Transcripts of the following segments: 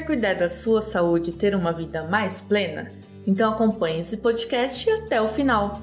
Quer cuidar da sua saúde e ter uma vida mais plena? Então acompanhe esse podcast até o final.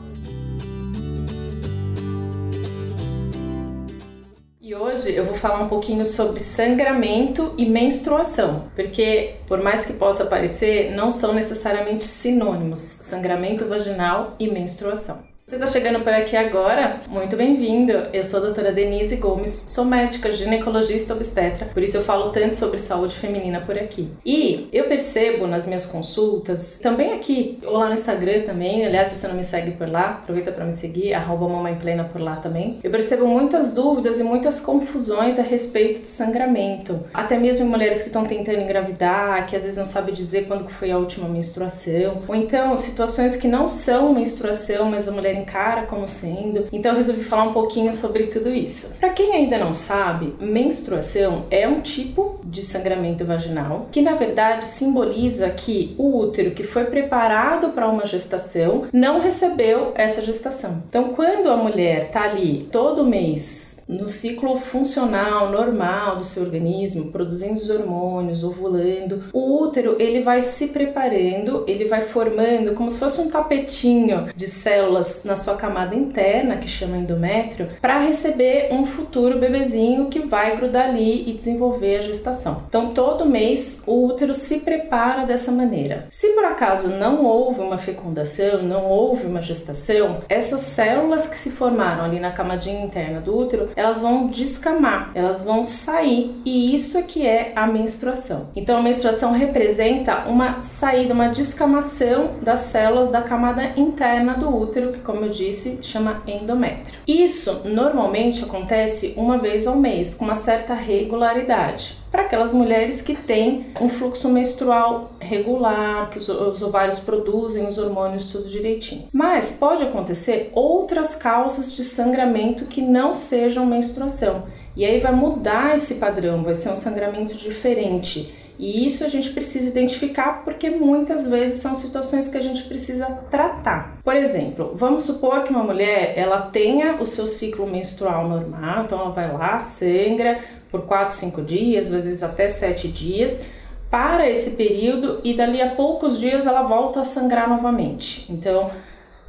E hoje eu vou falar um pouquinho sobre sangramento e menstruação, porque por mais que possa parecer, não são necessariamente sinônimos, sangramento vaginal e menstruação. Você está chegando por aqui agora? Muito bem-vindo! Eu sou a doutora Denise Gomes, sou médica, ginecologista obstetra, por isso eu falo tanto sobre saúde feminina por aqui. E eu percebo nas minhas consultas, também aqui, ou lá no Instagram também, aliás, se você não me segue por lá, aproveita para me seguir, arroba mamãe plena por lá também. Eu percebo muitas dúvidas e muitas confusões a respeito do sangramento. Até mesmo em mulheres que estão tentando engravidar, que às vezes não sabem dizer quando foi a última menstruação, ou então situações que não são menstruação, mas a mulher encara como sendo. Então eu resolvi falar um pouquinho sobre tudo isso. Para quem ainda não sabe, menstruação é um tipo de sangramento vaginal que na verdade simboliza que o útero que foi preparado para uma gestação não recebeu essa gestação. Então quando a mulher tá ali todo mês no ciclo funcional normal do seu organismo, produzindo os hormônios, ovulando, o útero ele vai se preparando, ele vai formando como se fosse um tapetinho de células na sua camada interna, que chama endométrio, para receber um futuro bebezinho que vai grudar ali e desenvolver a gestação. Então todo mês o útero se prepara dessa maneira. Se por acaso não houve uma fecundação, não houve uma gestação, essas células que se formaram ali na camadinha interna do útero, elas vão descamar, elas vão sair, e isso é que é a menstruação. Então a menstruação representa uma saída, uma descamação das células da camada interna do útero, que como eu disse, chama endométrio. Isso normalmente acontece uma vez ao mês, com uma certa regularidade para aquelas mulheres que têm um fluxo menstrual regular, que os, os, ovários produzem os hormônios tudo direitinho. Mas pode acontecer outras causas de sangramento que não sejam menstruação. E aí vai mudar esse padrão, vai ser um sangramento diferente. E isso a gente precisa identificar porque muitas vezes são situações que a gente precisa tratar. Por exemplo, vamos supor que uma mulher ela tenha o seu ciclo menstrual normal, então ela vai lá, sangra, por 4, 5 dias, às vezes até 7 dias, para esse período e dali a poucos dias ela volta a sangrar novamente. Então,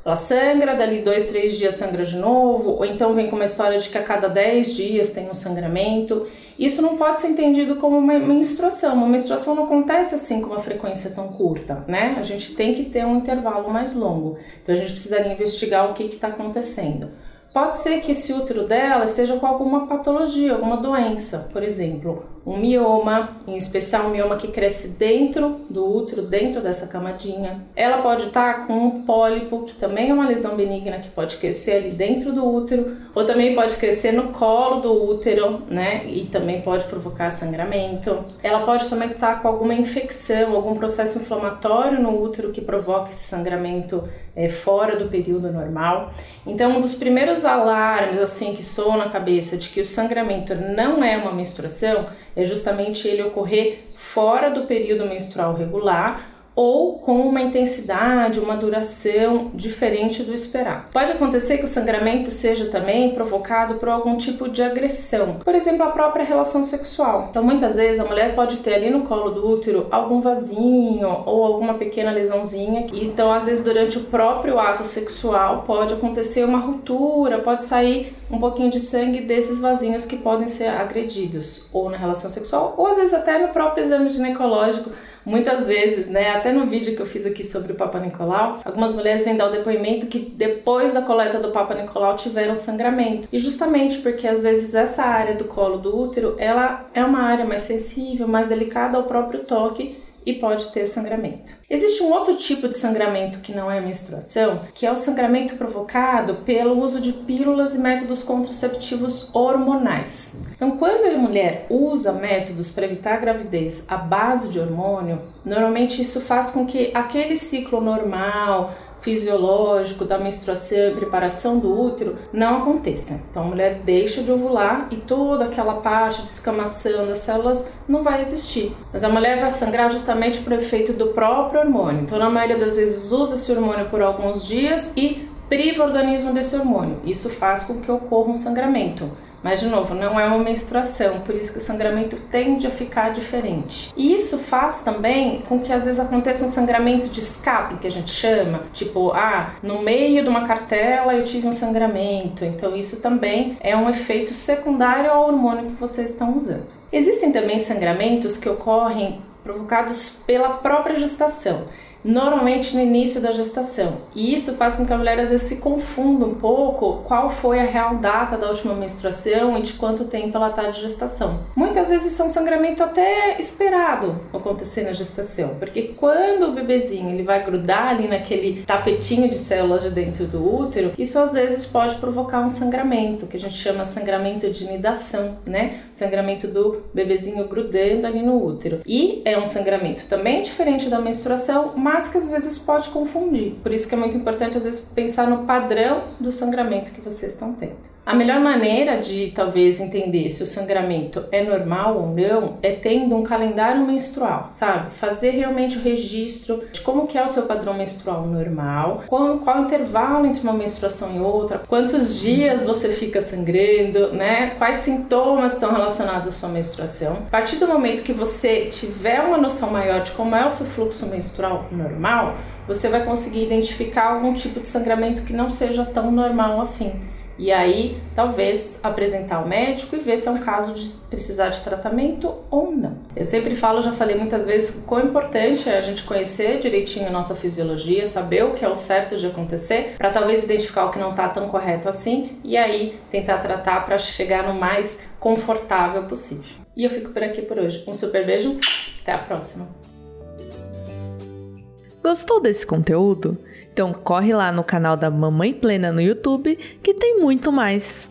ela sangra, dali dois, três dias sangra de novo, ou então vem com uma história de que a cada 10 dias tem um sangramento. Isso não pode ser entendido como uma menstruação. Uma menstruação não acontece assim com uma frequência tão curta, né? A gente tem que ter um intervalo mais longo. Então a gente precisaria investigar o que está acontecendo. Pode ser que esse útero dela esteja com alguma patologia, alguma doença, por exemplo, um mioma, em especial um mioma que cresce dentro do útero, dentro dessa camadinha. Ela pode estar com um pólipo, que também é uma lesão benigna que pode crescer ali dentro do útero, ou também pode crescer no colo do útero, né? E também pode provocar sangramento. Ela pode também estar com alguma infecção, algum processo inflamatório no útero que provoca esse sangramento é, fora do período normal. Então, um dos primeiros alarmes assim que soam na cabeça de que o sangramento não é uma menstruação é justamente ele ocorrer fora do período menstrual regular ou com uma intensidade, uma duração diferente do esperado. Pode acontecer que o sangramento seja também provocado por algum tipo de agressão, por exemplo, a própria relação sexual. Então, muitas vezes a mulher pode ter ali no colo do útero algum vasinho ou alguma pequena lesãozinha. Então, às vezes, durante o próprio ato sexual, pode acontecer uma ruptura, pode sair um pouquinho de sangue desses vasinhos que podem ser agredidos ou na relação sexual, ou às vezes até no próprio exame ginecológico Muitas vezes, né, até no vídeo que eu fiz aqui sobre o Papa Nicolau, algumas mulheres vêm dar o depoimento que depois da coleta do Papa Nicolau tiveram sangramento. E justamente porque às vezes essa área do colo do útero, ela é uma área mais sensível, mais delicada ao próprio toque e pode ter sangramento. Existe um outro tipo de sangramento que não é menstruação, que é o sangramento provocado pelo uso de pílulas e métodos contraceptivos hormonais. Então, quando a mulher usa métodos para evitar gravidez à base de hormônio, normalmente isso faz com que aquele ciclo normal, fisiológico da menstruação e preparação do útero não aconteça. Então a mulher deixa de ovular e toda aquela parte de escamação das células não vai existir. Mas a mulher vai sangrar justamente por efeito do próprio hormônio. Então na maioria das vezes usa esse hormônio por alguns dias e priva o organismo desse hormônio. Isso faz com que ocorra um sangramento. Mas, de novo, não é uma menstruação, por isso que o sangramento tende a ficar diferente. E isso faz também com que às vezes aconteça um sangramento de escape, que a gente chama, tipo, ah, no meio de uma cartela eu tive um sangramento. Então, isso também é um efeito secundário ao hormônio que vocês estão usando. Existem também sangramentos que ocorrem provocados pela própria gestação normalmente no início da gestação. E isso faz com que a mulher às vezes se confunda um pouco qual foi a real data da última menstruação e de quanto tempo ela está de gestação. Muitas vezes isso é um sangramento até esperado acontecer na gestação, porque quando o bebezinho ele vai grudar ali naquele tapetinho de células de dentro do útero, isso às vezes pode provocar um sangramento, que a gente chama sangramento de nidação, né? Sangramento do bebezinho grudando ali no útero. E é um sangramento também diferente da menstruação, mas que às vezes pode confundir. Por isso que é muito importante às vezes pensar no padrão do sangramento que vocês estão tendo. A melhor maneira de talvez entender se o sangramento é normal ou não é tendo um calendário menstrual, sabe? Fazer realmente o registro de como que é o seu padrão menstrual normal, qual, qual o intervalo entre uma menstruação e outra, quantos dias você fica sangrando, né? Quais sintomas estão relacionados à sua menstruação. A partir do momento que você tiver uma noção maior de como é o seu fluxo menstrual normal, você vai conseguir identificar algum tipo de sangramento que não seja tão normal assim. E aí, talvez apresentar ao médico e ver se é um caso de precisar de tratamento ou não. Eu sempre falo, já falei muitas vezes, quão importante é a gente conhecer direitinho a nossa fisiologia, saber o que é o certo de acontecer, para talvez identificar o que não está tão correto assim e aí tentar tratar para chegar no mais confortável possível. E eu fico por aqui por hoje. Um super beijo, até a próxima. Gostou desse conteúdo? Então corre lá no canal da Mamãe Plena no YouTube que tem muito mais.